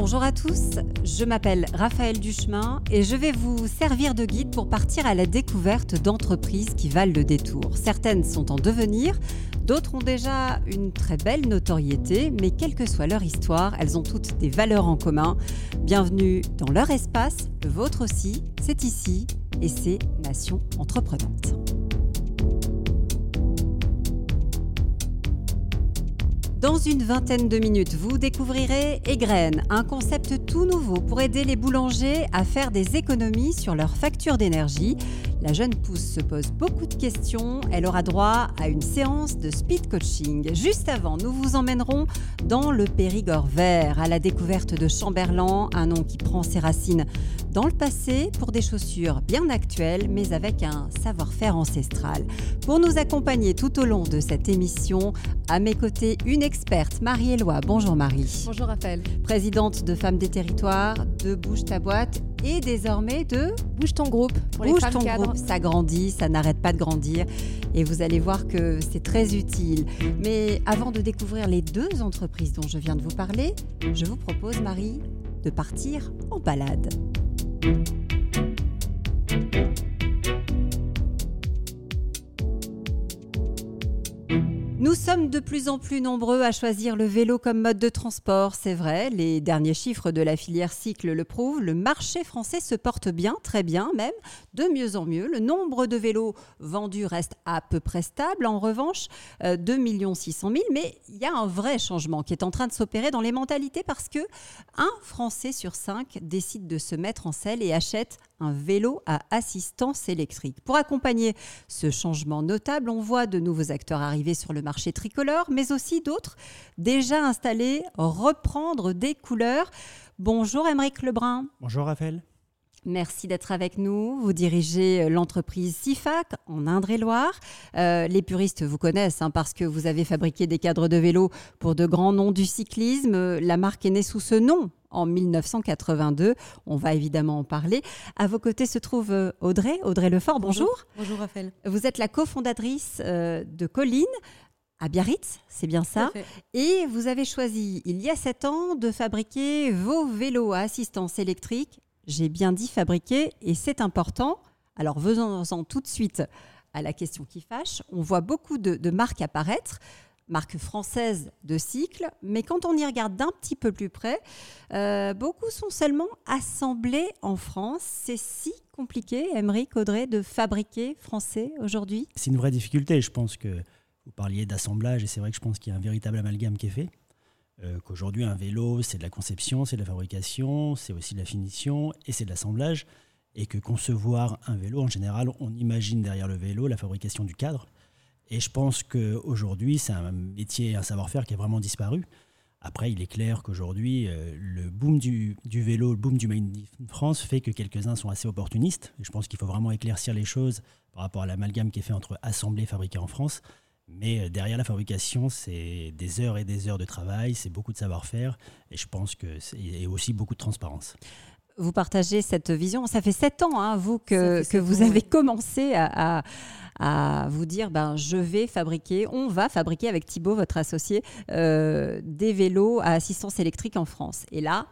Bonjour à tous, je m'appelle Raphaël Duchemin et je vais vous servir de guide pour partir à la découverte d'entreprises qui valent le détour. Certaines sont en devenir, d'autres ont déjà une très belle notoriété, mais quelle que soit leur histoire, elles ont toutes des valeurs en commun. Bienvenue dans leur espace, le vôtre aussi, c'est ici et c'est Nation Entreprenante. Dans une vingtaine de minutes, vous découvrirez Egraine, un concept tout nouveau pour aider les boulangers à faire des économies sur leurs factures d'énergie. La jeune pousse se pose beaucoup de questions. Elle aura droit à une séance de speed coaching. Juste avant, nous vous emmènerons dans le Périgord vert, à la découverte de Chamberlain, un nom qui prend ses racines dans le passé pour des chaussures bien actuelles, mais avec un savoir-faire ancestral. Pour nous accompagner tout au long de cette émission, à mes côtés, une experte, Marie-Éloi. Bonjour Marie. Bonjour Raphaël. Présidente de Femmes des Territoires, de Bouge ta boîte et désormais de Bouge ton groupe pour Bouge les femmes ton Groupe. Ça grandit, ça n'arrête pas de grandir et vous allez voir que c'est très utile. Mais avant de découvrir les deux entreprises dont je viens de vous parler, je vous propose Marie de partir en balade. Nous sommes de plus en plus nombreux à choisir le vélo comme mode de transport, c'est vrai, les derniers chiffres de la filière cycle le prouvent, le marché français se porte bien, très bien même, de mieux en mieux. Le nombre de vélos vendus reste à peu près stable, en revanche, 2 600 000, mais il y a un vrai changement qui est en train de s'opérer dans les mentalités parce que un Français sur cinq décide de se mettre en selle et achète un vélo à assistance électrique. Pour accompagner ce changement notable, on voit de nouveaux acteurs arriver sur le marché tricolore, mais aussi d'autres déjà installés reprendre des couleurs. Bonjour Émeric Lebrun. Bonjour Raphaël. Merci d'être avec nous. Vous dirigez euh, l'entreprise SIFAC en Indre-et-Loire. Euh, les puristes vous connaissent hein, parce que vous avez fabriqué des cadres de vélo pour de grands noms du cyclisme. La marque est née sous ce nom en 1982. On va évidemment en parler. À vos côtés se trouve euh, Audrey, Audrey Lefort. Bonjour. Bonjour, Raphaël. Vous êtes la cofondatrice de Colline à Biarritz, c'est bien ça? Et vous avez choisi, il y a sept ans, de fabriquer vos vélos à assistance électrique j'ai bien dit fabriquer et c'est important. Alors venons-en tout de suite à la question qui fâche. On voit beaucoup de, marques apparaître marques françaises de cycle, mais quand on y regarde d'un petit peu plus près, euh, beaucoup sont seulement assemblés en France. C'est si compliqué, Emery, Audrey, de fabriquer français aujourd'hui? C'est une vraie difficulté. Je pense que vous parliez d'assemblage, et c'est vrai que je pense qu'il y a un véritable amalgame qui est fait. Euh, qu'aujourd'hui un vélo, c'est de la conception, c'est de la fabrication, c'est aussi de la finition et c'est de l'assemblage. Et que concevoir un vélo, en général, on imagine derrière le vélo la fabrication du cadre. Et je pense qu'aujourd'hui, c'est un métier, un savoir-faire qui a vraiment disparu. Après, il est clair qu'aujourd'hui, euh, le boom du, vélo, le boom du Made in France fait que quelques-uns sont assez opportunistes. Je pense qu'il faut vraiment éclaircir les choses par rapport à l'amalgame qui est fait entre assemblé et fabriqué en France. Mais euh, derrière la fabrication, c'est des heures et des heures de travail, c'est beaucoup de savoir-faire et je pense que c'est aussi beaucoup de transparence. Vous partagez cette vision. Ça fait sept ans, hein, vous, que, que vous avez commencé à, à, vous dire ben, je vais fabriquer, on va fabriquer avec Thibaut, votre associé, euh, des vélos à assistance électrique en France. Et là,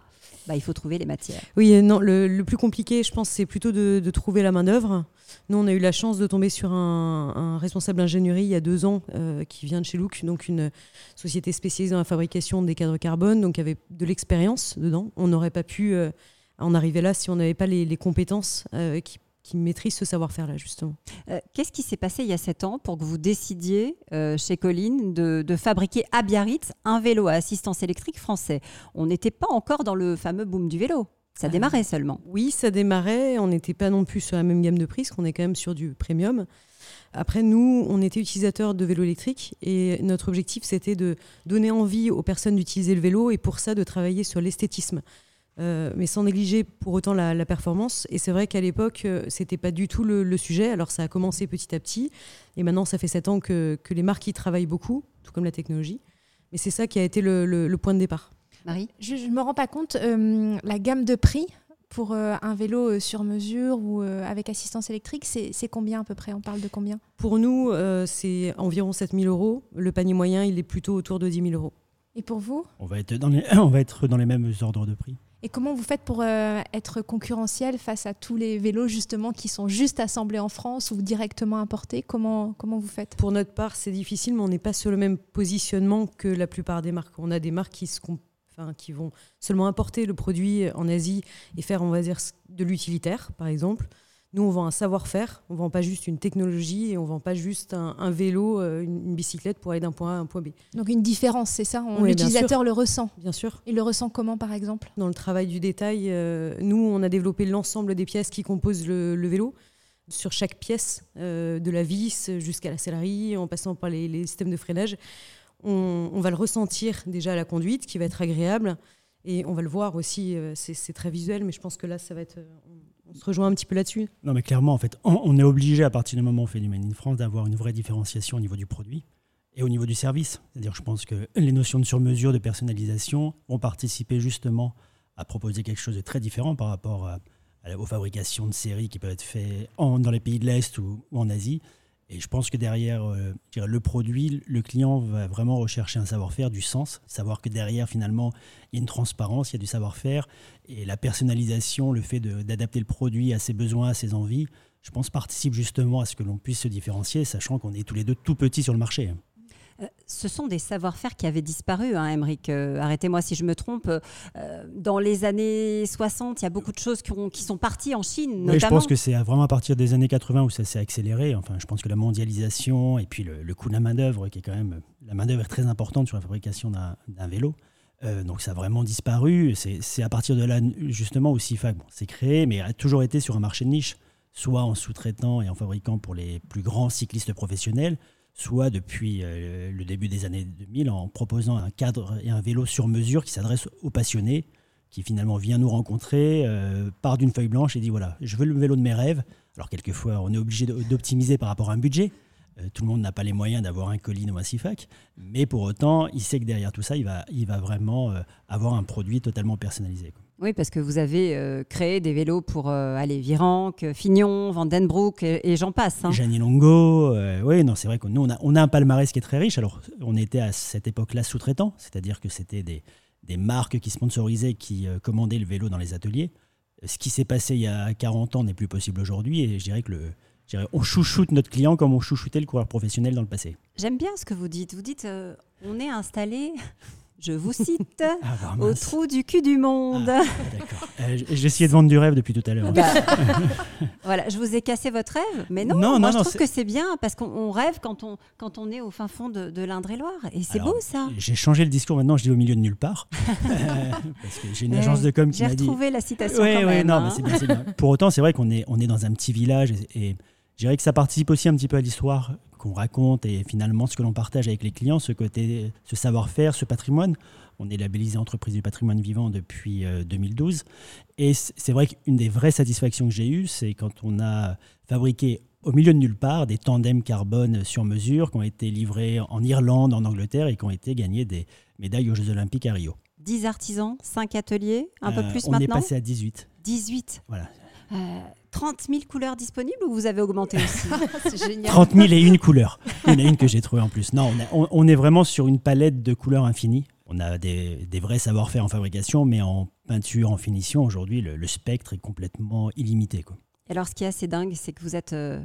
bah, il faut trouver les matières. Oui, non, le, plus compliqué, je pense, c'est plutôt de, trouver la main-d'œuvre. Nous, on a eu la chance de tomber sur un, responsable d'ingénierie il y a deux ans euh, qui vient de chez Look, donc une société spécialisée dans la fabrication des cadres carbone, donc avait de l'expérience dedans. On n'aurait pas pu euh, en arriver là si on n'avait pas les, compétences euh, qui qui maîtrise ce savoir-faire-là, justement. Euh, qu'est-ce qui s'est passé il y a sept ans pour que vous décidiez euh, chez Colline de, fabriquer à Biarritz un vélo à assistance électrique français? On n'était pas encore dans le fameux boom du vélo. Ça euh, démarrait seulement. Oui, ça démarrait. On n'était pas non plus sur la même gamme de prix, parce qu'on est quand même sur du premium. Après, nous, on était utilisateurs de vélos électriques et notre objectif, c'était de donner envie aux personnes d'utiliser le vélo et pour ça, de travailler sur l'esthétisme. Euh, mais sans négliger pour autant la, performance. Et c'est vrai qu'à l'époque, euh, c'était pas du tout le, sujet. Alors ça a commencé petit à petit, et maintenant ça fait sept ans que, les marques y travaillent beaucoup, tout comme la technologie. Mais c'est ça qui a été le, point de départ. Marie Je ne me rends pas compte, euh, la gamme de prix pour un vélo sur mesure ou avec assistance électrique, c'est combien à peu près? On parle de combien? Pour nous, c'est environ 7000 euros. Le panier moyen, il est plutôt autour de 10 000 euros. Et pour vous? On va, être dans les, on va être dans les mêmes ordres de prix. Et comment vous faites pour euh, être concurrentiel face à tous les vélos justement qui sont juste assemblés en France ou directement importés? Comment, comment vous faites? Pour notre part, c'est difficile, mais on n'est pas sur le même positionnement que la plupart des marques. On a des marques qui, qui vont seulement importer le produit en Asie et faire, on va dire, de l'utilitaire, par exemple. Nous, on vend un savoir-faire, on vend pas juste une technologie et on vend pas juste un, un vélo, euh, une, une bicyclette pour aller d'un point A à un point B. Donc une différence, c'est ça? Oui, L'utilisateur le ressent. Bien sûr. Il le ressent comment par exemple? Dans le travail du détail, euh, nous, on a développé l'ensemble des pièces qui composent le, le vélo. Sur chaque pièce, euh, de la vis jusqu'à la sellerie, en passant par les, les systèmes de freinage, on, on va le ressentir déjà à la conduite, qui va être agréable. Et on va le voir aussi, c'est c'est très visuel, mais je pense que là, ça va être. On, se rejoint un petit peu là-dessus. Non, mais clairement, en fait, on, est obligé, à partir du moment où on fait du Made in France, d'avoir une vraie différenciation au niveau du produit et au niveau du service. C'est-à-dire, je pense que les notions de sur-mesure, de personnalisation vont participer justement à proposer quelque chose de très différent par rapport à- à- aux fabrications de séries qui peuvent être faites dans les pays de l'Est ou en Asie. Et je pense que derrière euh, le produit, le client va vraiment rechercher un savoir-faire, du sens, savoir que derrière, finalement, il y a une transparence, il y a du savoir-faire, et la personnalisation, le fait d'adapter le produit à ses besoins, à ses envies, je pense participe justement à ce que l'on puisse se différencier, sachant qu'on est tous les deux tout petits sur le marché. Euh, Ce sont des savoir-faire qui avaient disparu, hein, Émeric. Euh, Arrêtez-moi si je me trompe. Euh, dans les années 60, il y a beaucoup de choses qui, ont- qui sont parties en Chine, Oui, notamment. je pense que c'est vraiment à partir des années 80 où ça s'est accéléré. Enfin, je pense que la mondialisation et puis le, le coût de la main-d'œuvre, qui est quand même. La main-d'œuvre est très importante sur la fabrication d'un vélo. Euh, donc ça a vraiment disparu. C'est à partir de là, justement, où SIFAC bon, s'est créé, mais a toujours été sur un marché de niche, soit en sous-traitant et en fabriquant pour les plus grands cyclistes professionnels, soit depuis euh, le début des années 2000 en proposant un cadre et un vélo sur mesure qui s'adresse aux passionnés, qui finalement vient nous rencontrer, euh, part d'une feuille blanche et dit voilà, je veux le vélo de mes rêves. Alors quelquefois, on est obligé d'optimiser par rapport à un budget. Euh, tout le monde n'a pas les moyens d'avoir un Colline ou un Sifac, mais pour autant, il sait que derrière tout ça, il va, il va vraiment euh, avoir un produit totalement personnalisé. quoi. Oui, parce que vous avez euh, créé des vélos pour euh, aller Virenque, Fignon, Vandenbroek et, et j'en passe. hein. Gianni Longo, euh, oui, non, c'est vrai que nous, on a, on a un palmarès qui est très riche. Alors, on était à cette époque-là sous-traitant, c'est-à-dire que c'était des, des marques qui sponsorisaient, qui commandaient le vélo dans les ateliers. Ce qui s'est passé il y a 40 ans n'est plus possible aujourd'hui, et je dirais que le, on chouchoute notre client comme on chouchoutait le coureur professionnel dans le passé. J'aime bien ce que vous dites. Vous dites, euh, on est installé, je vous cite, Ah, bah, au trou du cul du monde. Ah, d'accord. Euh, J'ai essayé de vendre du rêve depuis tout à l'heure. Bah, voilà, je vous ai cassé votre rêve, mais non, Non, moi non, je trouve que c'est bien parce qu'on on rêve quand on, quand on est au fin fond de, de l'Indre-et-Loire. Et c'est beau ça. J'ai changé le discours maintenant, je dis au milieu de nulle part. Euh, parce que j'ai une Ouais, agence de com qui J'ai m'a dit. retrouvé la citation Oui, oui, non, hein. mais c'est bien. Pour autant, c'est vrai qu'on est, on est dans un petit village et, et je dirais que ça participe aussi un petit peu à l'histoire qu'on raconte et finalement ce que l'on partage avec les clients, ce côté, ce savoir-faire, ce patrimoine. On est labellisé entreprise du patrimoine vivant depuis euh, 2012. Et c- c'est vrai qu'une des vraies satisfactions que j'ai eues, c'est quand on a fabriqué au milieu de nulle part des tandems carbone sur mesure qui ont été livrés en Irlande, en Angleterre et qui ont été gagnés des médailles aux Jeux Olympiques à Rio. 10 artisans, 5 ateliers, un peu Euh, plus on est maintenant passé à 18. 18. Voilà. Euh, 30 000 couleurs disponibles ou vous avez augmenté aussi C'est génial. 30 000 et une couleur. Il y en a une que j'ai trouvée en plus. Non, on, a- on- on est vraiment sur une palette de couleurs infinies. On a des, des vrais savoir-faire en fabrication, mais en peinture, en finition, aujourd'hui, le, le spectre est complètement illimité. Quoi. Et Alors, ce qui est assez dingue, c'est que vous êtes euh,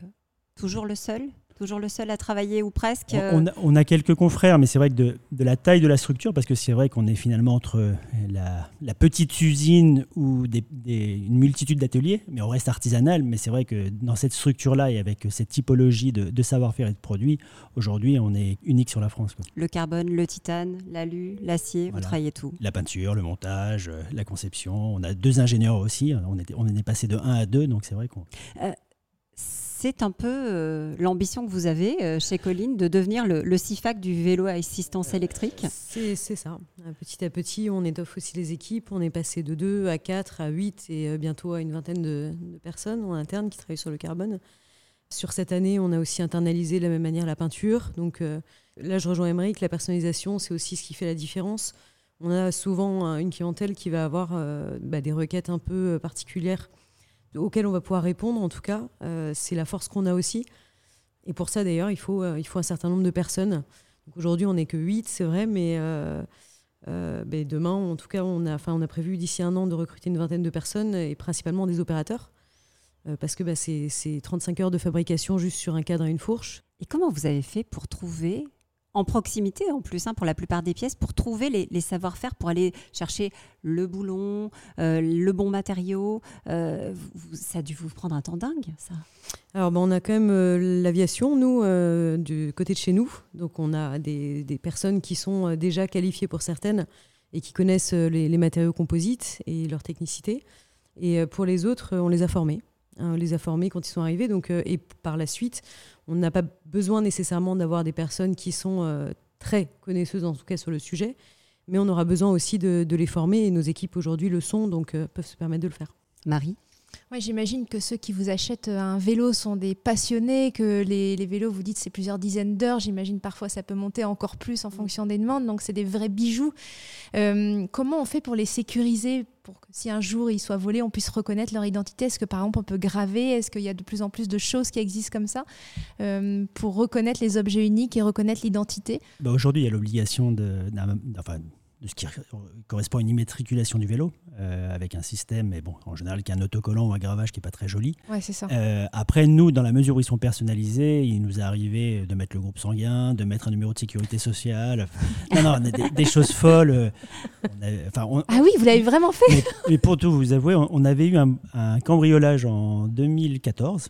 toujours le seul Toujours le seul à travailler ou presque On, euh, on a, on a quelques confrères, mais c'est vrai que de, de la taille de la structure, parce que c'est vrai qu'on est finalement entre la, la petite usine ou des, des- une multitude d'ateliers, mais on reste artisanal. Mais c'est vrai que dans cette structure-là et avec cette typologie de, de savoir-faire et de produits, aujourd'hui, on est unique sur la France. quoi. Le carbone, le titane, l'alu, l'acier, vous travaillez tout. La peinture, le montage, euh, la conception. On a deux ingénieurs aussi. On, était, on est passé de 1 à 2, donc c'est vrai qu'on. C'est un peu euh, l'ambition que vous avez euh, chez Colline de devenir le, le CIFAC du vélo à assistance électrique. C'est ça. Euh, Petit à petit, on étoffe aussi les équipes. On est passé de 2 à 4 à 8 et euh, bientôt à une vingtaine de, de personnes en interne qui travaillent sur le carbone. Sur cette année, on a aussi internalisé de la même manière la peinture. Donc euh, là, je rejoins Émeric, la personnalisation, c'est aussi ce qui fait la différence. On a souvent euh, une clientèle qui va avoir euh, bah, des requêtes un peu euh, particulières auxquelles on va pouvoir répondre. En tout cas, Euh, c'est la force qu'on a aussi. Et pour ça, d'ailleurs, il faut, euh, il faut un certain nombre de personnes. Aujourd'hui, on n'est que 8, c'est vrai, mais euh, ben, demain, en tout cas, on a, on a prévu d'ici un an de recruter une vingtaine de personnes et principalement des opérateurs. parce que ben, c'est 35 heures de fabrication juste sur un cadre et une fourche. Et comment vous avez fait pour trouver en proximité en plus, hein, pour la plupart des pièces, pour trouver les, savoir-faire, pour aller chercher le boulon, euh, le bon matériau. Euh, ça a dû vous prendre un temps dingue, ça Alors, ben, on a quand même euh, l'aviation, nous, du côté de chez nous. Donc, on a des, personnes qui sont déjà qualifiées pour certaines et qui connaissent les, les, matériaux composites et leur technicité. Et pour les autres, on les a formés. Hein, on les a formés quand ils sont arrivés. Donc, et par la suite, on n'a pas besoin nécessairement d'avoir des personnes qui sont euh, très connaisseuses, en tout cas sur le sujet, mais on aura besoin aussi de, les former et nos équipes aujourd'hui le sont, donc euh, peuvent se permettre de le faire. Marie? J'imagine que ceux qui vous achètent euh, un vélo sont des passionnés, que les, vélos, vous dites, c'est plusieurs dizaines d'heures. J'imagine parfois ça peut monter encore plus en mm. fonction des demandes. Donc, c'est des vrais bijoux. Euh, comment on fait pour les sécuriser pour que si un jour ils soient volés, on puisse reconnaître leur identité? Est-ce que par exemple on peut graver? Est-ce qu'il y a de plus en plus de choses qui existent comme ça euh, pour reconnaître les objets uniques et reconnaître l'identité? Bah Aujourd'hui, il y a l'obligation de, de ce qui correspond à une immatriculation du vélo, euh, avec un système, mais bon, en général, qui est un autocollant ou un gravage qui n'est pas très joli. Ouais, c'est ça. Euh, après, nous, dans la mesure où ils sont personnalisés, il nous est arrivé de mettre le groupe sanguin, de mettre un numéro de sécurité sociale. non, non, des, choses folles. ah oui, vous l'avez vraiment fait mais, pour tout vous avouer, on, avait eu un, un cambriolage en 2014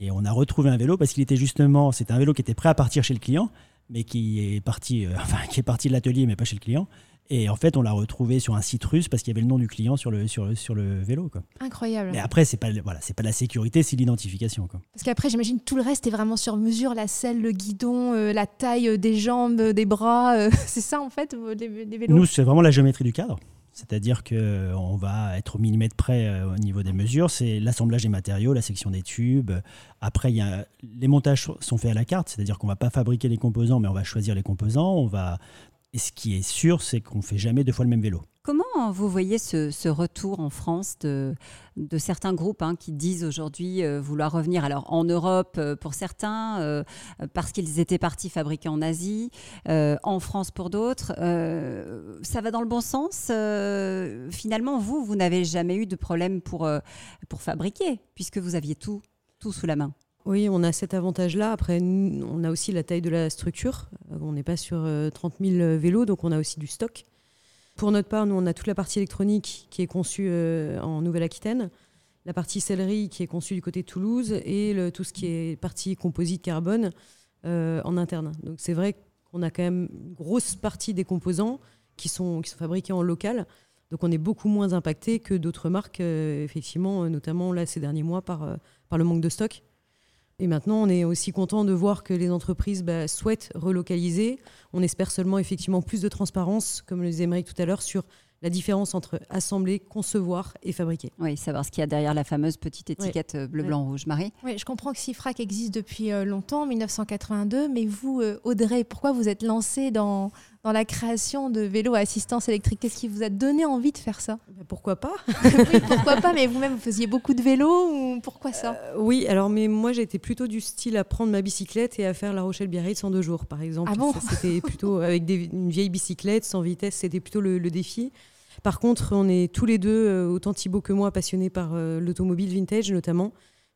et on a retrouvé un vélo parce qu'il était justement, c'était un vélo qui était prêt à partir chez le client, mais qui est parti, euh, enfin, qui est parti de l'atelier, mais pas chez le client. Et en fait, on l'a retrouvé sur un site russe parce qu'il y avait le nom du client sur le, sur sur le vélo. Quoi. Incroyable. Mais après, c'est pas, voilà, c'est pas la sécurité, c'est l'identification. Quoi. Parce qu'après, j'imagine tout le reste est vraiment sur mesure la selle, le guidon, euh, la taille euh, des jambes, des bras. Euh, c'est ça, en fait, les, vélos? Nous, c'est vraiment la géométrie du cadre. C'est-à-dire qu'on va être au millimètre près au niveau des mesures. C'est l'assemblage des matériaux, la section des tubes. Après, y a, les montages sont faits à la carte, c'est-à-dire qu'on ne va pas fabriquer les composants, mais on va choisir les composants. On va et ce qui est sûr, c'est qu'on ne fait jamais deux fois le même vélo. Comment vous voyez ce, retour en France de, certains groupes hein, qui disent aujourd'hui euh, vouloir revenir alors en Europe euh, pour certains, euh, parce qu'ils étaient partis fabriquer en Asie, en France pour d'autres Ça va dans le bon sens Finalement, vous, vous n'avez jamais eu de problème pour, pour fabriquer, puisque vous aviez tout, tout sous la main. Oui, on a cet avantage-là. Après, on a aussi la taille de la structure. On n'est pas sur 30 euh, 000 vélos, donc on a aussi du stock. Pour notre part, nous, on a toute la partie électronique qui est conçue euh, en Nouvelle-Aquitaine, la partie sellerie qui est conçue du côté de Toulouse et tout ce qui est partie composite carbone euh, en interne. Donc c'est vrai qu'on a quand même une grosse partie des composants qui sont, fabriqués en local. Donc on est beaucoup moins impacté que d'autres marques, effectivement, notamment là ces derniers mois par le manque de stock. Et maintenant, on est aussi content de voir que les entreprises bah, souhaitent relocaliser. On espère seulement effectivement plus de transparence, comme le disait Émeric tout à l'heure, sur la différence entre assembler, concevoir et fabriquer. Oui, savoir ce qu'il y a derrière la fameuse petite étiquette euh, bleu, blanc, rouge. Marie Oui, je comprends que Sifrac existe depuis euh, longtemps, 1982, mais vous, euh, Audrey, pourquoi vous êtes lancée dans, dans la création de vélos à assistance électrique Qu'est-ce qui vous a donné envie de faire ça? Bah, Pourquoi pas? Oui, Pourquoi pas Mais vous-même, vous faisiez beaucoup de vélos ou pourquoi ça? Oui, alors mais moi j'étais plutôt du style à prendre ma bicyclette et à faire La Rochelle-Biarritz en deux jours, par exemple. Ah bon? C'était plutôt avec une vieille bicyclette sans vitesse, c'était plutôt le défi. Par contre, on est tous les deux, euh, autant Thibaut que moi, passionnés par euh, l'automobile vintage notamment.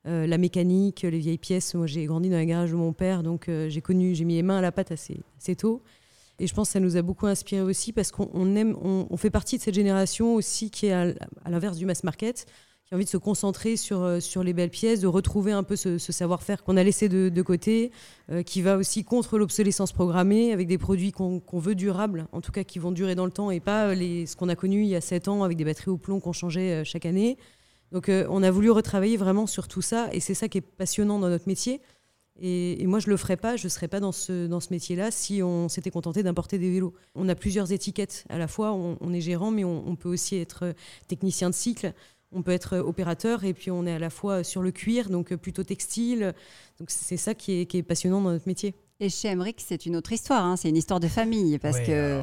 Euh, la mécanique, les vieilles pièces. Moi, j'ai grandi dans la garage de mon père, donc j'ai connu, j'ai mis les mains à la pâte assez, tôt. Et je pense que ça nous a beaucoup inspiré aussi parce qu'on fait partie de cette génération aussi qui est à l'inverse du mass market, envie de se concentrer sur, euh, sur les belles pièces, de retrouver un peu ce, savoir-faire qu'on a laissé de, côté, euh, qui va aussi contre l'obsolescence programmée, avec des produits qu'on veut durables, en tout cas qui vont durer dans le temps, et pas euh, ce qu'on a connu il y a 7 ans avec des batteries au plomb qu'on changeait chaque année. Donc on a voulu retravailler vraiment sur tout ça, et c'est ça qui est passionnant dans notre métier. Et, moi, je ne le ferais pas, je ne serais pas dans ce, dans ce métier-là si on s'était contenté d'importer des vélos. On a plusieurs étiquettes à la fois, on, est gérant, mais on, on, peut aussi être technicien de cycle on peut être opérateur et puis on est à la fois sur le cuir, donc plutôt textile. Donc c'est ça qui est, passionnant dans notre métier. Et chez Emmerich, c'est une autre histoire. Hein. C'est une histoire de famille parce que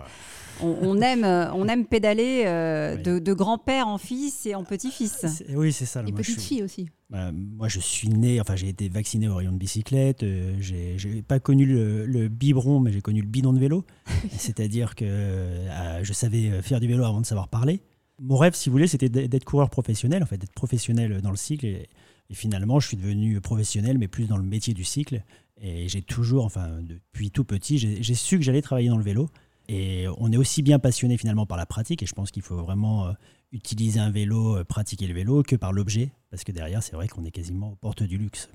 on, aime, on aime pédaler euh, de, grand-père en fils et en petit-fils. Oui, c'est ça. Et petite-fille aussi. Bah, moi, je suis né, enfin, j'ai été vacciné au rayon de bicyclette. Euh, j'ai pas connu le, biberon, mais j'ai connu le bidon de vélo. C'est-à-dire que euh, je savais faire du vélo avant de savoir parler. Mon rêve, si vous voulez, c'était d'être coureur professionnel, en fait, d'être professionnel dans le cycle. Et, et, finalement, je suis devenu professionnel, mais plus dans le métier du cycle. Et j'ai toujours, enfin, depuis tout petit, j'ai su que j'allais travailler dans le vélo. Et on est aussi bien passionné finalement par la pratique. Et je pense qu'il faut vraiment euh, utiliser un vélo, euh, pratiquer le vélo, que par l'objet. Parce que derrière, c'est vrai qu'on est quasiment aux portes du luxe.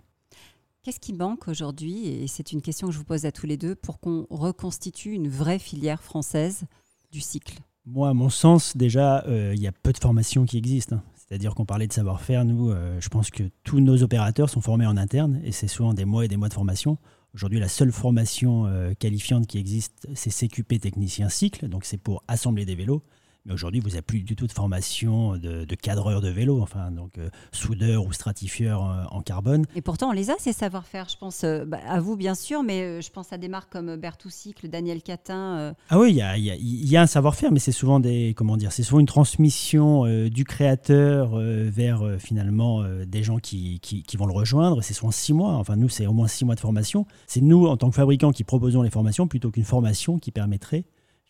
Qu'est-ce qui manque aujourd'hui? Et c'est une question que je vous pose à tous les deux pour qu'on reconstitue une vraie filière française du cycle. Moi, à mon sens, déjà, euh, il y a peu de formations qui existent. Hein. C'est-à-dire qu'on parlait de savoir-faire. Nous, euh, je pense que tous nos opérateurs sont formés en interne et c'est souvent des mois et des mois de formation. Aujourd'hui, la seule formation euh, qualifiante qui existe, c'est CQP technicien cycle. Donc, c'est pour assembler des vélos. Mais aujourd'hui, vous n'avez plus du tout de formation de, cadreur de vélo, enfin, donc euh, soudeur ou stratifieur euh, en carbone. Et pourtant, on les a, ces savoir-faire. Je pense euh, bah, à vous, bien sûr, mais je pense à des marques comme Bertoucycle, Daniel Catin. Ah oui, il y a, un savoir-faire, mais c'est souvent des, comment dire, c'est souvent une transmission du créateur vers finalement des gens qui, qui, qui, vont le rejoindre. C'est souvent six mois. Enfin, nous, c'est au moins six mois de formation. C'est nous, en tant que fabricants, qui proposons les formations plutôt qu'une formation qui permettrait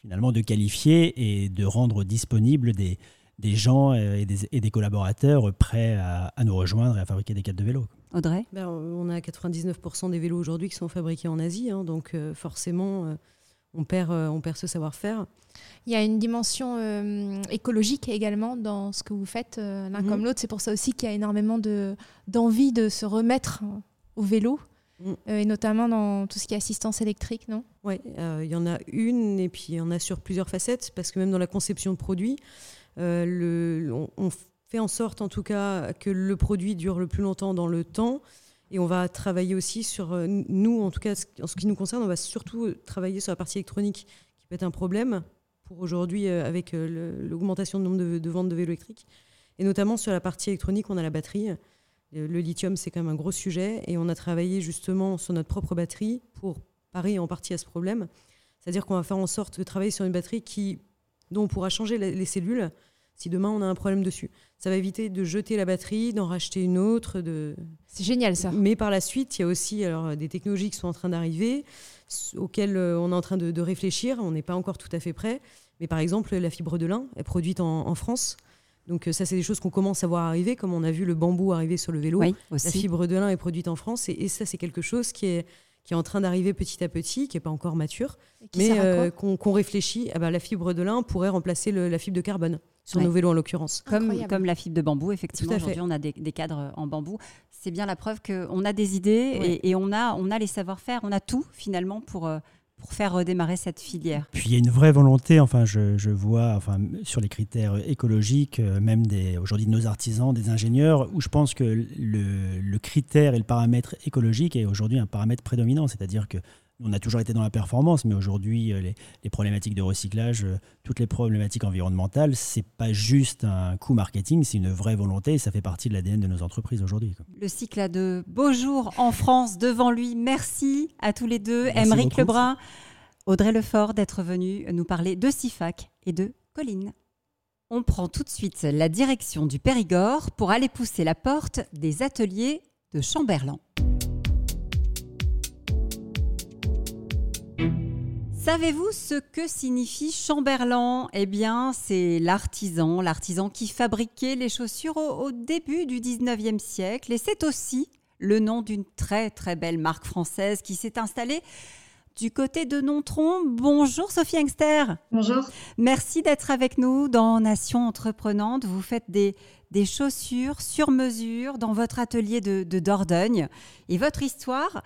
finalement de qualifier et de rendre disponibles des, des gens euh, et des, et des, collaborateurs prêts à, nous rejoindre et à fabriquer des cadres de vélo. Audrey? Ben, On a 99% des vélos aujourd'hui qui sont fabriqués en Asie, hein, donc euh, forcément, euh, on, perd, on perd ce savoir-faire. Il y a une dimension écologique également dans ce que vous faites l'un mhm. comme l'autre. C'est pour ça aussi qu'il y a énormément d'envie de, de se remettre au vélo. Mm. Euh, et notamment dans tout ce qui est assistance électrique, non? Oui, euh, il y en a une et puis il y en a sur plusieurs facettes parce que même dans la conception de produits, euh, on, fait en sorte en tout cas que le produit dure le plus longtemps dans le temps et on va travailler aussi sur, nous en tout cas en ce qui nous concerne, on va surtout travailler sur la partie électronique qui peut être un problème pour aujourd'hui avec l'augmentation du nombre de, de ventes de vélos électriques et notamment sur la partie électronique, on a la batterie. Le lithium, c'est quand même un gros sujet et on a travaillé justement sur notre propre batterie pour parer en partie à ce problème. C'est-à-dire qu'on va faire en sorte de travailler sur une batterie qui, dont on pourra changer les cellules si demain on a un problème dessus. Ça va éviter de jeter la batterie, d'en racheter une autre. De... C'est génial ça. Mais par la suite, il y a aussi alors, des technologies qui sont en train d'arriver, auxquelles euh, on est en train de, réfléchir. On n'est pas encore tout à fait prêt. Mais par exemple, la fibre de lin est produite en France. Donc euh, ça, c'est des choses qu'on commence à voir arriver, comme on a vu le bambou arriver sur le vélo. la fibre de lin est produite en France, et, ça, c'est quelque chose qui est, qui est en train d'arriver petit à petit, qui n'est pas encore mature, mais euh, qu'on réfléchit. Ah bah, la fibre de lin pourrait remplacer la fibre de carbone, sur nos vélos en l'occurrence. Comme, comme la fibre de bambou, effectivement, aujourd'hui on a des, cadres en bambou. C'est bien la preuve qu'on a des idées et, on, a, on a les savoir-faire, on a tout finalement pour... Euh, pour faire redémarrer cette filière. Puis il y a une vraie volonté, enfin je, vois enfin, sur les critères écologiques, euh, même aujourd'hui de nos artisans, des ingénieurs, où je pense que le, le critère et le paramètre écologique est aujourd'hui un paramètre prédominant, c'est-à-dire que on a toujours été dans la performance, mais aujourd'hui, euh, les, problématiques de recyclage, euh, toutes les problématiques environnementales, c'est pas juste un coût marketing, c'est une vraie volonté et ça fait partie de l'ADN de nos entreprises aujourd'hui. Le cycle a de beaux jours en France devant lui. Merci à tous les deux, Émeric Lebrun, Audrey Lefort, d'être venu nous parler de SIFAC et de Colline. On prend tout de suite la direction du Périgord pour aller pousser la porte des ateliers de Chamberlain. Savez-vous ce que signifie Chamberlain? Eh bien, c'est l'artisan, l'artisan qui fabriquait les chaussures au, début du 19e siècle. Et c'est aussi le nom d'une très très belle marque française qui s'est installée du côté de Nontron. Bonjour Sophie Engster. Bonjour. Merci d'être avec nous dans Nation Entreprenante. Vous faites des, des chaussures sur mesure dans votre atelier de, de Dordogne. Et votre histoire,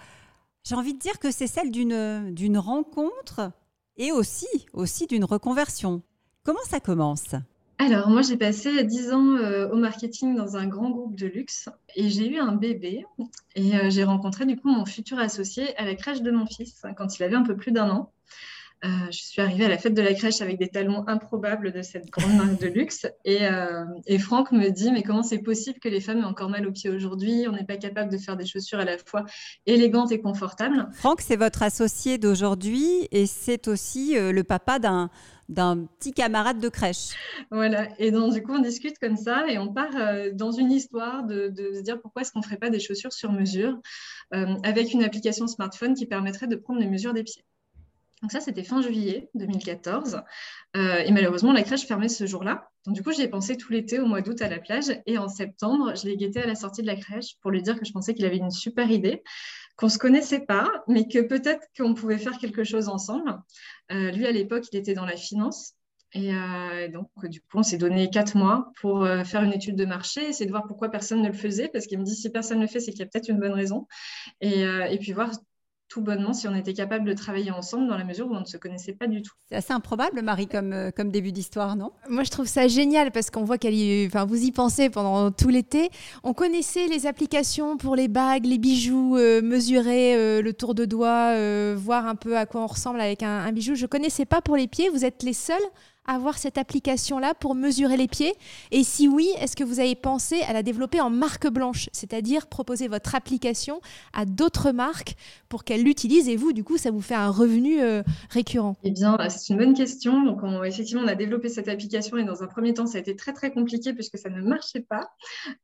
j'ai envie de dire que c'est celle d'une, d'une rencontre et aussi, aussi d'une reconversion. Comment ça commence? Alors, moi, j'ai passé 10 ans euh, au marketing dans un grand groupe de luxe et j'ai eu un bébé. Et euh, j'ai rencontré du coup mon futur associé à la crèche de mon fils quand il avait un peu plus d'un an. Euh, je suis arrivée à la fête de la crèche avec des talons improbables de cette grande marque de luxe. Et, euh, et Franck me dit, mais comment c'est possible que les femmes aient encore mal aux pieds aujourd'hui? On n'est pas capable de faire des chaussures à la fois élégantes et confortables. Franck, c'est votre associé d'aujourd'hui et c'est aussi euh, le papa d'un d'un petit camarade de crèche. Voilà, et donc du coup on discute comme ça et on part dans une histoire de, de, se dire pourquoi est-ce qu'on ne ferait pas des chaussures sur mesure avec une application smartphone qui permettrait de prendre les mesures des pieds. Donc ça, c'était fin juillet 2014. Euh, et malheureusement, la crèche fermait ce jour-là. Donc du coup, j'y ai pensé tout l'été au mois d'août à la plage. Et en septembre, je l'ai guetté à la sortie de la crèche pour lui dire que je pensais qu'il avait une super idée, qu'on ne se connaissait pas, mais que peut-être qu'on pouvait faire quelque chose ensemble. Euh, lui, à l'époque, il était dans la finance. Et euh, donc, du coup, on s'est donné quatre mois pour faire une étude de marché, essayer de voir pourquoi personne ne le faisait, parce qu'il me dit si personne ne le fait, c'est qu'il y a peut-être une bonne raison. Et, et puis voir tout bonnement si on était capable de travailler ensemble dans la mesure où on ne se connaissait pas du tout. C'est assez improbable, Marie, comme, euh, comme début d'histoire, non? Moi, je trouve ça génial parce qu'on voit qu'elle y, enfin, vous y pensez pendant tout l'été. On connaissait les applications pour les bagues, les bijoux, euh, mesurer euh, le tour de doigt, voir un peu à quoi on ressemble avec un, un bijou. Je connaissais pas pour les pieds. Vous êtes les seuls avoir cette application-là pour mesurer les pieds Et si oui, est-ce que vous avez pensé à la développer en marque blanche, c'est-à-dire proposer votre application à d'autres marques pour qu'elles l'utilisent et vous, du coup, ça vous fait un revenu euh, récurrent? Eh bien, euh, c'est une bonne question. Donc, effectivement, on a développé cette application et dans un premier temps, ça a été très, très compliqué puisque ça ne marchait pas.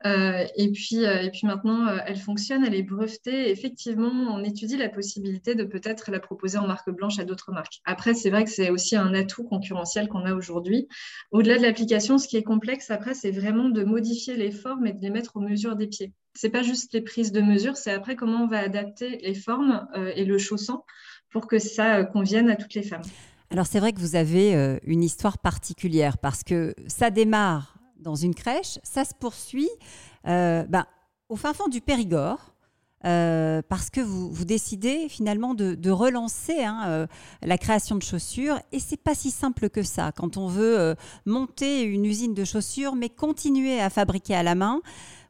Euh, et, puis, et puis maintenant, elle fonctionne, elle est brevetée. Effectivement, on étudie la possibilité de peut-être la proposer en marque blanche à d'autres marques. Après, c'est vrai que c'est aussi un atout concurrentiel qu'on a aujourd'hui. Au-delà de l'application, ce qui est complexe après, c'est vraiment de modifier les formes et de les mettre aux mesures des pieds. C'est pas juste les prises de mesure, c'est après comment on va adapter les formes euh, et le chausson pour que ça euh, convienne à toutes les femmes. Alors c'est vrai que vous avez euh, une histoire particulière parce que ça démarre dans une crèche, ça se poursuit ben, au fin fond du Périgord. Euh, parce que vous, décidez finalement de, relancer hein, euh, la création de chaussures. Et c'est pas si simple que ça. Quand on veut euh, monter une usine de chaussures, mais continuer à fabriquer à la main,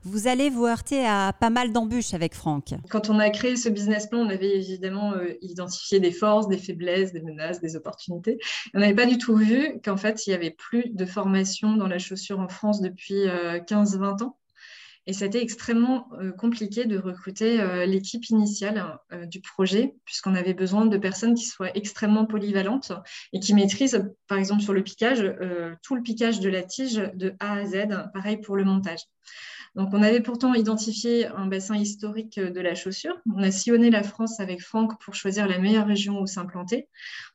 vous allez vous heurter à pas mal d'embûches avec Franck. Quand on a créé ce business plan, on avait évidemment identifié des forces, des faiblesses, des menaces, des opportunités. On n'avait pas du tout vu qu'en fait, il n'y avait plus de formation dans la chaussure en France depuis 15-20 ans. Et c'était extrêmement euh, compliqué de recruter euh, l'équipe initiale euh, du projet, puisqu'on avait besoin de personnes qui soient extrêmement polyvalentes et qui maîtrisent, par exemple sur le piquage, tout le piquage de la tige de A à Z, pareil pour le montage. Donc, on avait pourtant identifié un bassin historique de la chaussure. On a sillonné la France avec Franck pour choisir la meilleure région où s'implanter.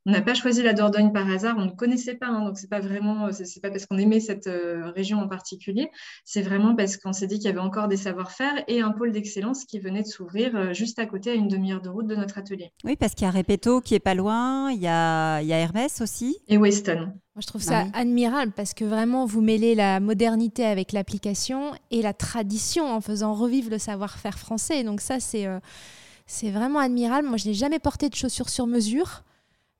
On n'a pas choisi la Dordogne par hasard, on ne connaissait pas, hein, donc c'est pas vraiment, c'est pas parce qu'on aimait cette euh, région en particulier, c'est vraiment parce qu'on s'est dit qu'il y avait encore des savoir-faire et un pôle d'excellence qui venait de s'ouvrir euh, juste à côté, à une demi-heure de route de notre atelier. Oui, parce qu'il y a Repetto qui est pas loin, il y a, il y a Hermès aussi. Et Weston. Je trouve ça admirable parce que vraiment, vous mêlez la modernité avec l'application et la tradition en faisant revivre le savoir-faire français. Donc ça, c'est euh, c'est vraiment admirable. Moi, je n'ai jamais porté de chaussures sur mesure.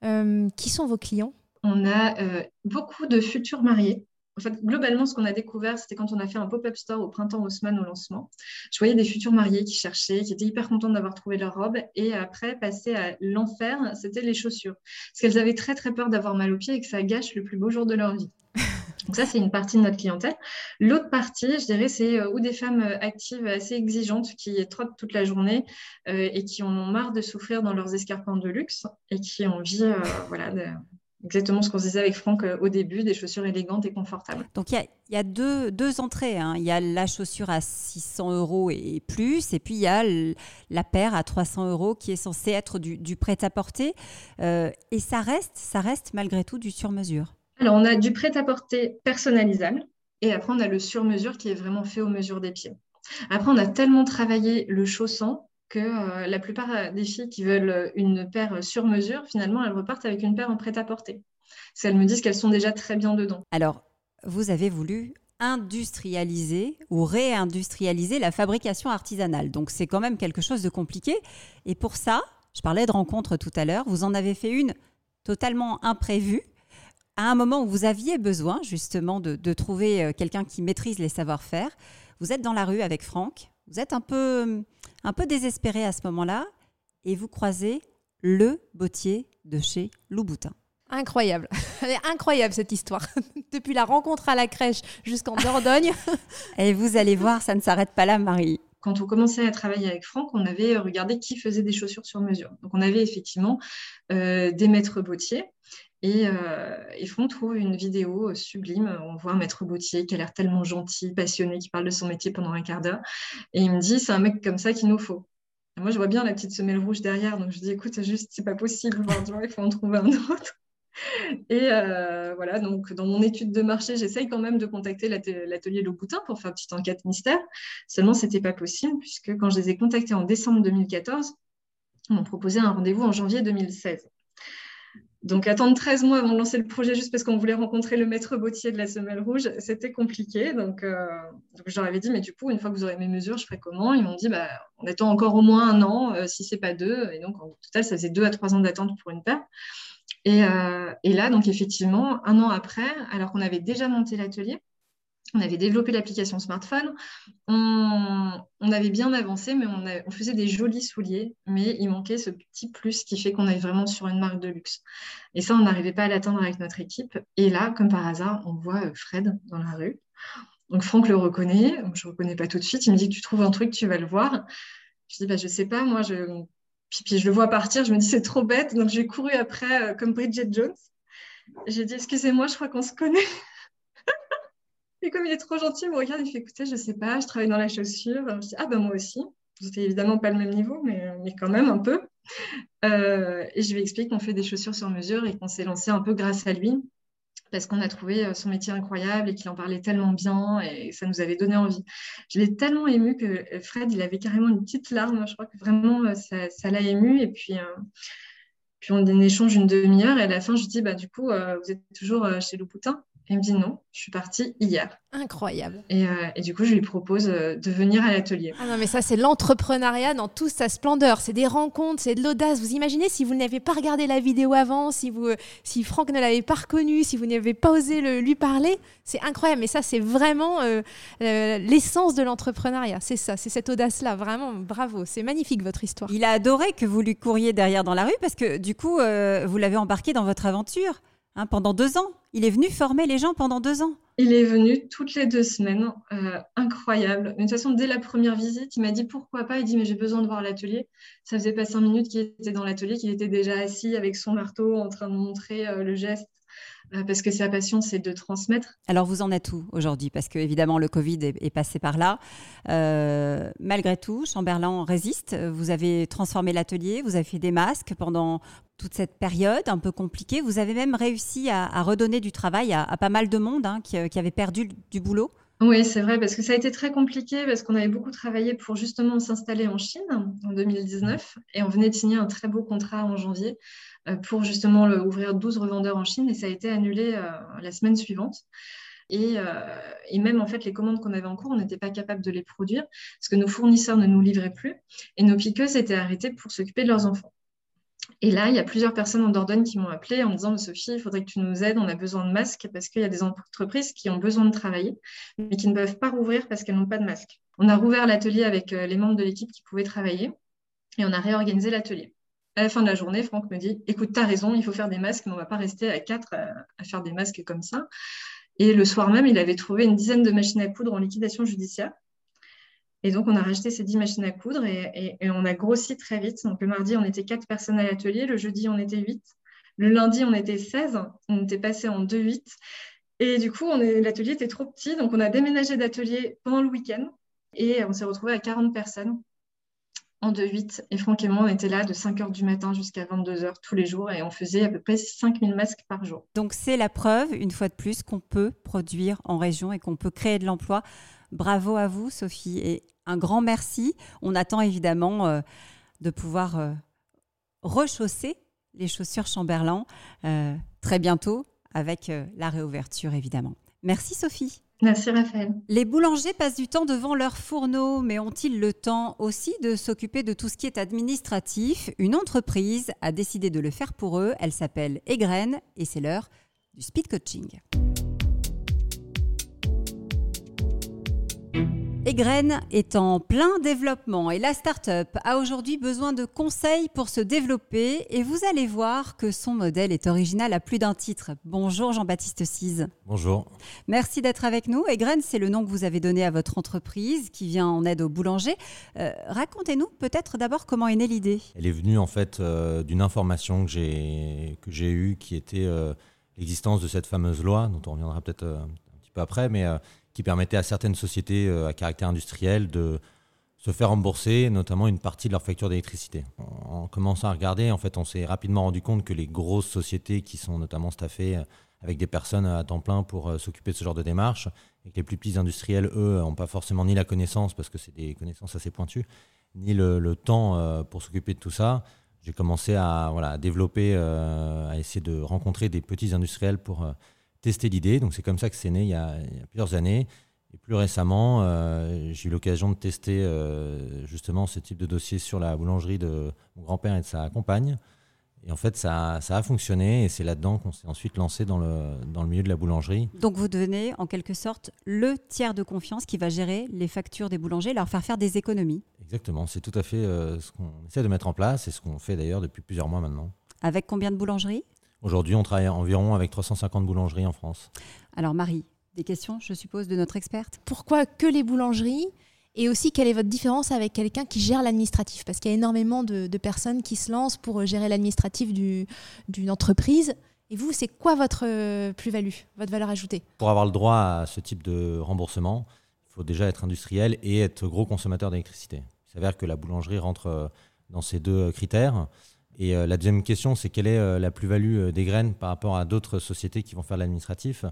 Euh, qui sont vos clients? On a euh, beaucoup de futurs mariés. En fait, globalement, ce qu'on a découvert, c'était quand on a fait un pop-up store au printemps Haussmann au lancement. Je voyais des futurs mariés qui cherchaient, qui étaient hyper contents d'avoir trouvé leur robe. Et après, passer à l'enfer, c'était les chaussures. Parce qu'elles avaient très, très peur d'avoir mal aux pieds et que ça gâche le plus beau jour de leur vie. Donc ça, c'est une partie de notre clientèle. L'autre partie, je dirais, c'est euh, ou des femmes euh, actives assez exigeantes qui trottent toute la journée euh, et qui en ont marre de souffrir dans leurs escarpins de luxe et qui ont envie voilà, exactement ce qu'on se disait avec Franck au début, des chaussures élégantes et confortables. Donc il y a, deux, deux, entrées. Hein. Il y a la chaussure à 600 euros et plus, et puis il y a la paire à 300 euros qui est censée être du, du prêt-à-porter. et ça reste, ça reste malgré tout du sur-mesure. Alors, on a du prêt-à-porter personnalisable et après, on a le sur-mesure qui est vraiment fait aux mesures des pieds. Après, on a tellement travaillé le chausson que euh, la plupart des filles qui veulent une paire sur mesure, finalement, elles repartent avec une paire en prêt-à-porter. Parce qu'elles me disent qu'elles sont déjà très bien dedans. Alors, vous avez voulu industrialiser ou réindustrialiser la fabrication artisanale. Donc, c'est quand même quelque chose de compliqué. Et pour ça, je parlais de rencontre tout à l'heure, vous en avez fait une totalement imprévue à un moment où vous aviez besoin justement de, trouver euh, quelqu'un qui maîtrise les savoir-faire, vous êtes dans la rue avec Franck, vous êtes un peu, un peu désespéré à ce moment-là et vous croisez le bottier de chez Louboutin. Incroyable. Elle est incroyable cette histoire. Depuis la rencontre à la crèche jusqu'en Dordogne. Et vous allez voir, ça ne s'arrête pas là, Marie. Quand on commençait à travailler avec Franck, on avait regardé qui faisait des chaussures sur mesure. Donc on avait effectivement euh, des maîtres bottiers. Et, euh, et, Franck trouve une vidéo sublime. On voit maître bottier qui a l'air tellement gentil, passionné, qui parle de son métier pendant un quart d'heure. Et il me dit, c'est un mec comme ça qu'il nous faut. moi, je vois bien la petite semelle rouge derrière. Donc je dis, écoute, juste, c'est pas possible. il faut en trouver un autre. Et euh, voilà, donc dans mon étude de marché, j'essaye quand même de contacter l'atelier Louboutin pour faire une petite enquête mystère. Seulement, ce n'était pas possible puisque quand je les ai contactés en décembre 2014, ils m'ont proposé un rendez-vous en janvier 2016. Donc, attendre 13 mois avant de lancer le projet juste parce qu'on voulait rencontrer le maître bottier de la semelle rouge, c'était compliqué. Donc, euh, je leur avais dit, mais du coup, une fois que vous aurez mes mesures, je ferai comment? Ils m'ont dit, bah, on attend encore au moins un an, euh, si ce n'est pas deux. Et donc, en total, ça faisait deux à trois ans d'attente pour une paire. Euh, et, là, donc effectivement, un an après, alors qu'on avait déjà monté l'atelier, on avait développé l'application smartphone, on, avait bien avancé, mais on, faisait des jolis souliers, mais il manquait ce petit plus qui fait qu'on est vraiment sur une marque de luxe. Et ça, on n'arrivait pas à l'atteindre avec notre équipe. Et là, comme par hasard, on voit euh, Fred dans la rue. Donc Franck le reconnaît, je ne reconnais pas tout de suite, il me dit tu trouves un truc, tu vas le voir. Je dis, bah, je ne sais pas, moi, je, puis, je le vois partir, je me dis c'est trop bête. Donc j'ai couru après euh, comme Bridget Jones. J'ai dit excusez-moi, je crois qu'on se connaît. Et comme il est trop gentil, il me regarde, il fait écoutez, je sais pas, je travaille dans la chaussure. Je dis ah ben moi aussi. C'était évidemment pas le même niveau, mais, mais quand même un peu. Euh, et je lui explique qu'on fait des chaussures sur mesure et qu'on s'est lancé un peu grâce à lui parce qu'on a trouvé euh, son métier incroyable et qu'il en parlait tellement bien et ça nous avait donné envie. Je l'ai tellement ému que euh, Fred, il avait carrément une petite larme. Je crois que vraiment, ça l'a ému. Et puis, puis on échange une demi-heure et à la fin, je dis, bah, du coup, vous êtes toujours chez Louboutin il me dit non, je suis partie hier. Incroyable. Et, euh, et du coup, je lui propose euh, de venir à l'atelier. Ah non, mais ça, c'est l'entrepreneuriat dans toute sa splendeur. C'est des rencontres, c'est de l'audace. Vous imaginez si vous n'avez pas regardé la vidéo avant, si, vous, si Franck ne l'avait pas reconnu, si vous n'avez pas osé le, lui parler. C'est incroyable. Mais ça, c'est vraiment euh, l'essence de l'entrepreneuriat. C'est ça, c'est cette audace-là. Vraiment, bravo. C'est magnifique, votre histoire. Il a adoré que vous lui couriez derrière dans la rue parce que du coup, vous l'avez embarqué dans votre aventure. Hein, pendant deux ans. Il est venu former les gens pendant deux ans. Il est venu toutes les deux semaines. Euh, incroyable. de toute façon, dès la première visite, il m'a dit pourquoi pas? Il dit mais j'ai besoin de voir l'atelier. Ça faisait pas cinq minutes qu'il était dans l'atelier, qu'il était déjà assis avec son marteau en train de montrer euh, le geste euh, parce que sa passion, c'est de transmettre. Alors, vous en êtes où aujourd'hui? Parce que, évidemment, le Covid est, passé par là. Malgré tout, Chamberlain résiste. Vous avez transformé l'atelier, vous avez fait des masques pendant toute cette période un peu compliquée. Vous avez même réussi à, redonner du travail à, pas mal de monde hein, qui, qui avait perdu du boulot. Oui, c'est vrai, parce que ça a été très compliqué, parce qu'on avait beaucoup travaillé pour justement s'installer en Chine en 2019, et on venait de signer un très beau contrat en janvier euh, pour justement ouvrir 12 revendeurs en Chine, et ça a été annulé euh, la semaine suivante. Et, euh, et, même en fait, les commandes qu'on avait en cours, on n'était pas capable de les produire parce que nos fournisseurs ne nous livraient plus et nos piqueuses étaient arrêtées pour s'occuper de leurs enfants. Et là, il y a plusieurs personnes en Dordogne qui m'ont appelé en me disant Sophie, il faudrait que tu nous aides, on a besoin de masques parce qu'il y a des entreprises qui ont besoin de travailler, mais qui ne peuvent pas rouvrir parce qu'elles n'ont pas de masques. On a rouvert l'atelier avec euh, les membres de l'équipe qui pouvaient travailler et on a réorganisé l'atelier. À la fin de la journée, Franck me dit Écoute, tu as raison, il faut faire des masques, mais on ne va pas rester à quatre euh, à faire des masques comme ça. Et le soir même, il avait trouvé une dizaine de machines à coudre en liquidation judiciaire. Et donc, on a racheté ces 10 machines à coudre et, on a grossi très vite. Donc, le mardi, on était 4 personnes à l'atelier. Le jeudi, on était 8. Le lundi, on était 16. On était passé en 2-8. Et du coup, l'atelier était trop petit. Donc, on a déménagé d'atelier pendant le week-end. Et on s'est retrouvé à 40 personnes en 2-8. Et Franck et moi, on était là de 5 h du matin jusqu'à 22 h tous les jours. Et on faisait à peu près 5000 masques par jour. Donc, c'est la preuve, une fois de plus, qu'on peut produire en région et qu'on peut créer de l'emploi Bravo à vous, Sophie, et un grand merci. On attend évidemment euh, de pouvoir euh, rechausser les chaussures Chamberlain euh, très bientôt avec la réouverture, évidemment. Merci, Sophie. Merci Raphaël. Les boulangers passent du temps devant leurs fourneaux, mais ont-ils le temps aussi de s'occuper de tout ce qui est administratif? Une entreprise a décidé de le faire pour eux. Elle s'appelle Egren et c'est l'heure du speed coaching. Egren est en plein développement et la start-up a aujourd'hui besoin de conseils pour se développer et vous allez voir que son modèle est original à plus d'un titre. Bonjour Jean-Baptiste Cise. Bonjour. Merci d'être avec nous. Egren, c'est le nom que vous avez donné à votre entreprise qui vient en aide aux boulangers. Euh, racontez-nous peut-être d'abord comment est née l'idée. Elle est venue en fait euh, d'une information que j'ai que j'ai eue qui était euh, l'existence de cette fameuse loi dont on reviendra peut-être un petit peu après, mais qui permettait à certaines sociétés euh, à caractère industriel de se faire rembourser notamment une partie de leur facture d'électricité. En commençant à regarder, en fait, on s'est rapidement rendu compte que les grosses sociétés qui sont notamment staffées euh, avec des personnes à temps plein pour euh, s'occuper de ce genre de démarches, et que les plus petits industriels, eux, n'ont pas forcément ni la connaissance, parce que c'est des connaissances assez pointues, ni le, temps pour s'occuper de tout ça. J'ai commencé à, voilà, développer, à essayer de rencontrer des petits industriels pour tester l'idée. Donc c'est comme ça que c'est né il y, a, plusieurs années. Et plus récemment, euh, j'ai eu l'occasion de tester euh, justement ce type de dossier sur la boulangerie de mon grand-père et de sa compagne. Et en fait, ça, ça a fonctionné et c'est là-dedans qu'on s'est ensuite lancé dans le, dans le milieu de la boulangerie. Donc vous devenez en quelque sorte le tiers de confiance qui va gérer les factures des boulangers, leur faire faire des économies. Exactement, c'est tout à fait euh, ce qu'on essaie de mettre en place et ce qu'on fait d'ailleurs depuis plusieurs mois maintenant. Avec combien de boulangeries? Aujourd'hui, on travaille environ avec 350 boulangeries en France. Alors Marie, des questions, je suppose, de notre experte? Pourquoi que les boulangeries? Et aussi, quelle est votre différence avec quelqu'un qui gère l'administratif? Parce qu'il y a énormément de, personnes qui se lancent pour gérer l'administratif d'une entreprise. Et vous, c'est quoi votre euh, plus-value, votre valeur ajoutée? Pour avoir le droit à ce type de remboursement, il faut déjà être industriel et être gros consommateur d'électricité. Il s'avère que la boulangerie rentre euh, dans ces deux critères. Et euh, la deuxième question, c'est quelle est euh, la plus-value euh, des graines par rapport à d'autres sociétés qui vont faire l'administratif?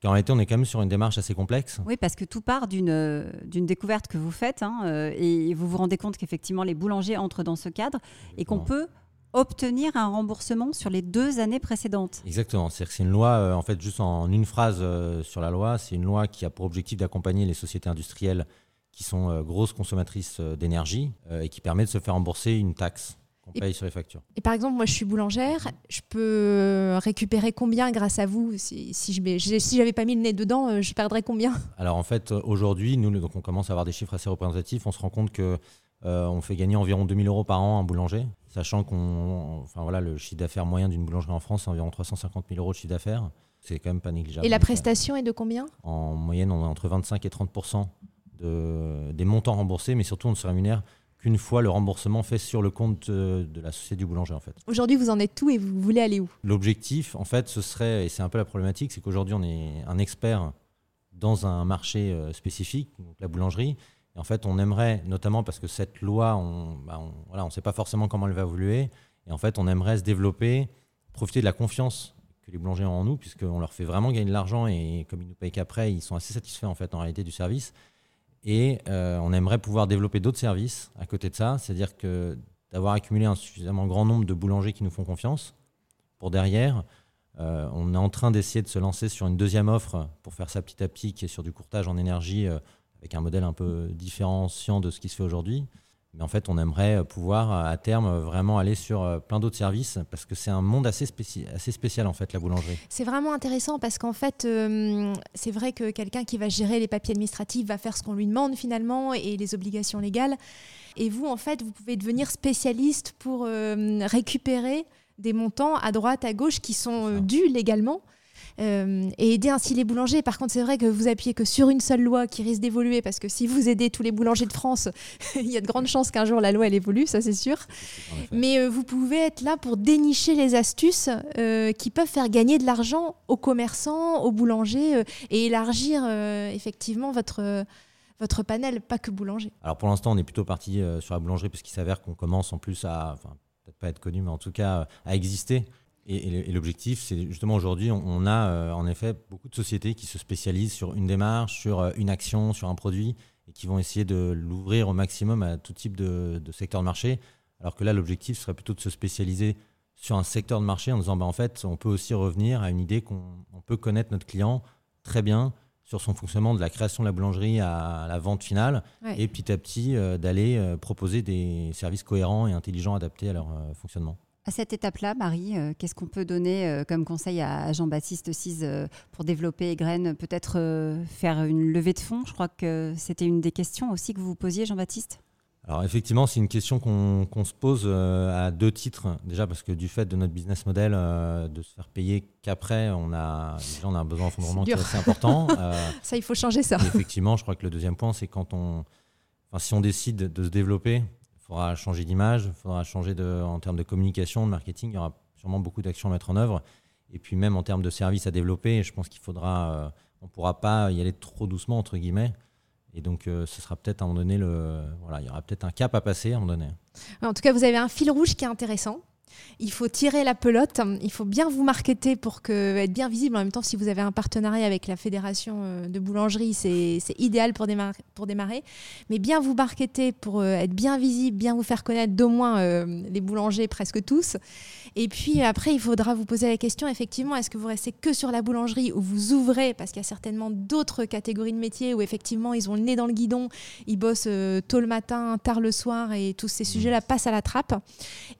Qu'en réalité, on est quand même sur une démarche assez complexe. Oui, parce que tout part d'une découverte que vous faites hein, et vous vous rendez compte qu'effectivement, les boulangers entrent dans ce cadre et qu'on peut obtenir un remboursement sur les deux années précédentes. Exactement. C'est une loi, en fait, juste en une phrase sur la loi, c'est une loi qui a pour objectif d'accompagner les sociétés industrielles qui sont grosses consommatrices d'énergie et qui permet de se faire rembourser une taxe qu'on paye sur les factures. Et par exemple, moi je suis boulangère, je peux récupérer combien grâce à vous? Si, si je si j'avais pas mis le nez dedans, euh, je perdrais combien? Alors en fait, aujourd'hui, nous, donc on commence à avoir des chiffres assez représentatifs. On se rend compte que euh, on fait gagner environ 2000 euros par an un boulanger, sachant qu'on, enfin voilà, le chiffre d'affaires moyen d'une boulangerie en France, c'est environ 350 000 euros de chiffre d'affaires. C'est quand même pas négligeable. Et la prestation est de combien? En moyenne, on est entre 25 et 30 de, des montants remboursés, mais surtout on se rémunère qu'une fois le remboursement fait sur le compte de, la société du boulanger en fait. Aujourd'hui, vous en êtes tout et vous voulez aller où? L'objectif, en fait, ce serait, et c'est un peu la problématique, c'est qu'aujourd'hui on est un expert dans un marché euh, spécifique, donc la boulangerie. Et en fait, on aimerait, notamment parce que cette loi, on bah, ne voilà, on sait pas forcément comment elle va évoluer. Et en fait, on aimerait se développer, profiter de la confiance que les boulangers ont en nous, puisqu'on leur fait vraiment gagner de l'argent et comme ils nous payent qu'après, ils sont assez satisfaits en fait en réalité du service. Et euh, on aimerait pouvoir développer d'autres services à côté de ça, c'est-à-dire que d'avoir accumulé un suffisamment grand nombre de boulangers qui nous font confiance, pour derrière, euh, on est en train d'essayer de se lancer sur une deuxième offre pour faire ça petit à petit, qui est sur du courtage en énergie, euh, avec un modèle un peu différenciant de ce qui se fait aujourd'hui. Mais en fait, on aimerait pouvoir à terme vraiment aller sur euh, plein d'autres services parce que c'est un monde assez, assez spécial en fait, la boulangerie. C'est vraiment intéressant parce qu'en fait, euh, c'est vrai que quelqu'un qui va gérer les papiers administratifs va faire ce qu'on lui demande finalement et les obligations légales. Et vous, en fait, vous pouvez devenir spécialiste pour euh, récupérer des montants à droite, à gauche qui sont dus légalement. Euh, et aider ainsi les boulangers. Par contre, c'est vrai que vous appuyez que sur une seule loi qui risque d'évoluer, parce que si vous aidez tous les boulangers de France, il y a de grandes chances qu'un jour la loi elle évolue, ça c'est sûr. Mais euh, vous pouvez être là pour dénicher les astuces euh, qui peuvent faire gagner de l'argent aux commerçants, aux boulangers et élargir effectivement votre votre panel, pas que boulanger. Alors pour l'instant, on est plutôt parti sur la boulangerie parce qu'il s'avère qu'on commence en plus à, enfin, peut-être pas être connu, mais en tout cas à exister. Et, l'objectif, c'est justement aujourd'hui, on, a euh, en effet beaucoup de sociétés qui se spécialisent sur une démarche, sur euh, une action, sur un produit, et qui vont essayer de l'ouvrir au maximum à tout type de, secteur de marché. Alors que là, l'objectif serait plutôt de se spécialiser sur un secteur de marché en disant, bah, en fait, on peut aussi revenir à une idée qu'on peut connaître notre client très bien sur son fonctionnement de la création de la boulangerie à la vente finale, et petit à petit euh, d'aller proposer des services cohérents et intelligents adaptés à leur fonctionnement. À cette étape-là, Marie, euh, qu'est-ce qu'on peut donner euh, comme conseil à Jean-Baptiste Cise euh, pour développer Egraine Peut-être faire une levée de fonds? Je crois que c'était une des questions aussi que vous vous posiez, Jean-Baptiste alors effectivement, c'est une question qu'on se pose à deux titres. Déjà parce que du fait de notre business model, de se faire payer qu'après, on a, déjà, on a un besoin en qui est assez important. ça, il faut changer ça. effectivement, je crois que le deuxième point, c'est quand on, enfin, si on décide de se développer, faudra changer d'image, il faudra changer en termes de communication, de marketing, il y aura sûrement beaucoup d'actions à mettre en œuvre. Et puis même en termes de services à développer, je pense qu'il faudra, euh, on ne pourra pas y aller trop doucement, entre guillemets. Et donc, euh, ce sera peut-être à un moment donné, le, voilà, il y aura peut-être un cap à passer à un moment donné. En tout cas, vous avez un fil rouge qui est intéressant. Il faut tirer la pelote, il faut bien vous marketer pour que, être bien visible. En même temps, si vous avez un partenariat avec la fédération euh, de boulangerie, c'est idéal pour démarrer. Mais bien vous marketer pour euh, être bien visible, bien vous faire connaître d'au moins euh, les boulangers, presque tous. Et puis après, il faudra vous poser la question, effectivement, est-ce que vous restez que sur la boulangerie ou vous ouvrez, parce qu'il y a certainement d'autres catégories de métiers où effectivement ils ont le nez dans le guidon, ils bossent tôt le matin, tard le soir et tous ces sujets-là passent à la trappe.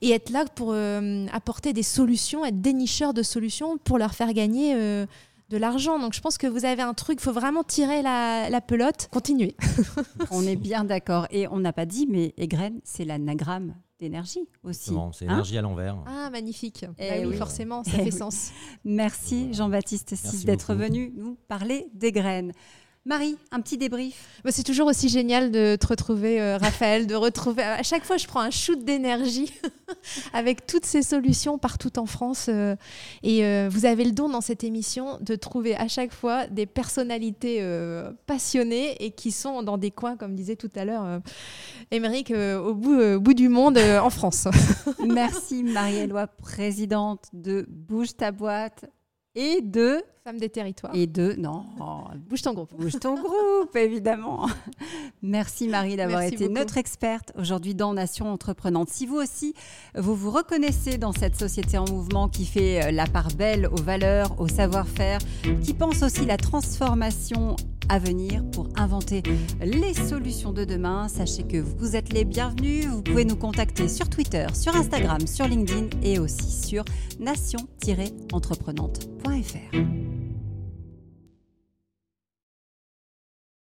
Et être là pour euh, apporter des solutions, être dénicheur de solutions pour leur faire gagner euh, de l'argent. Donc je pense que vous avez un truc, il faut vraiment tirer la, pelote, continuer. on est bien d'accord. Et on n'a pas dit, mais Egren, c'est l'anagramme d'énergie aussi. C'est hein énergie à l'envers. Ah, magnifique. Eh bah oui, forcément, ça eh fait sens. Merci Jean-Baptiste d'être venu nous parler des graines. Marie, un petit débrief. Bah, c'est toujours aussi génial de te retrouver, euh, Raphaël, de retrouver. À chaque fois, je prends un shoot d'énergie avec toutes ces solutions partout en France. Euh, et euh, vous avez le don dans cette émission de trouver à chaque fois des personnalités passionnées et qui sont dans des coins, comme disait tout à l'heure Émeric, au bout, bout du monde en France. Merci Marie-Éloi, présidente de Bouge ta boîte et de Femme des territoires. Et de non, bouge ton groupe. Bouge ton groupe, évidemment. Merci Marie d'avoir été notre experte aujourd'hui dans Nation Entreprenante. Si vous aussi, vous vous reconnaissez dans cette société en mouvement qui fait euh, la part belle aux valeurs, au savoir-faire, qui pense aussi la transformation à venir pour inventer les solutions de demain. Sachez que vous êtes les bienvenus. Vous pouvez nous contacter sur Twitter, sur Instagram, sur LinkedIn et aussi sur nation-entreprenante.fr.